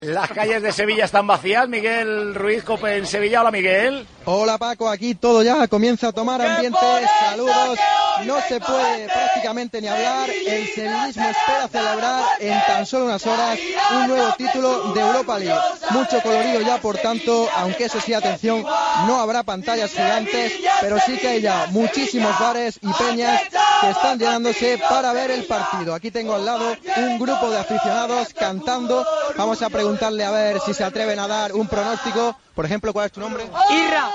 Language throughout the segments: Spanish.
Las calles de Sevilla están vacías. Miguel Ruiz Cope en Sevilla. Hola, Miguel. Hola, Paco. Aquí todo ya comienza a tomar ambiente. Saludos. No se puede prácticamente ni hablar. El sevillismo espera celebrar en tan solo unas horas un nuevo título de Europa League. Mucho colorido ya, por tanto, aunque eso sí, atención, no habrá pantallas gigantes, pero sí que hay ya muchísimos bares y peñas que están llenándose para ver el partido. Aquí tengo al lado un grupo de aficionados cantando. Vamos a preguntarle a ver si se atreven a dar un pronóstico. Por ejemplo, ¿cuál es tu nombre? Irra.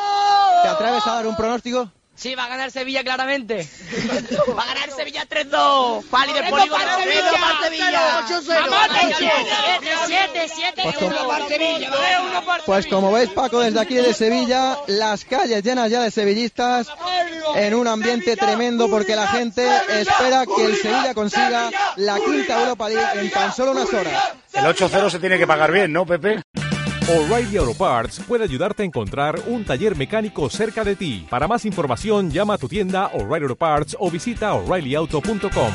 ¿Te atreves a dar un pronóstico? Sí, va a ganar Sevilla claramente. va a ganar Sevilla 3-2. Pali del polígono. para Sevilla. 7 7 Pues como veis, Paco, desde aquí de Sevilla, las calles llenas ya de sevillistas en un ambiente tremendo porque la gente espera que el Sevilla consiga la quinta Europa League en tan solo unas horas. El 8-0 se tiene que pagar bien, ¿no, Pepe? O'Reilly Auto Parts puede ayudarte a encontrar un taller mecánico cerca de ti. Para más información, llama a tu tienda O'Reilly Auto Parts o visita oreillyauto.com.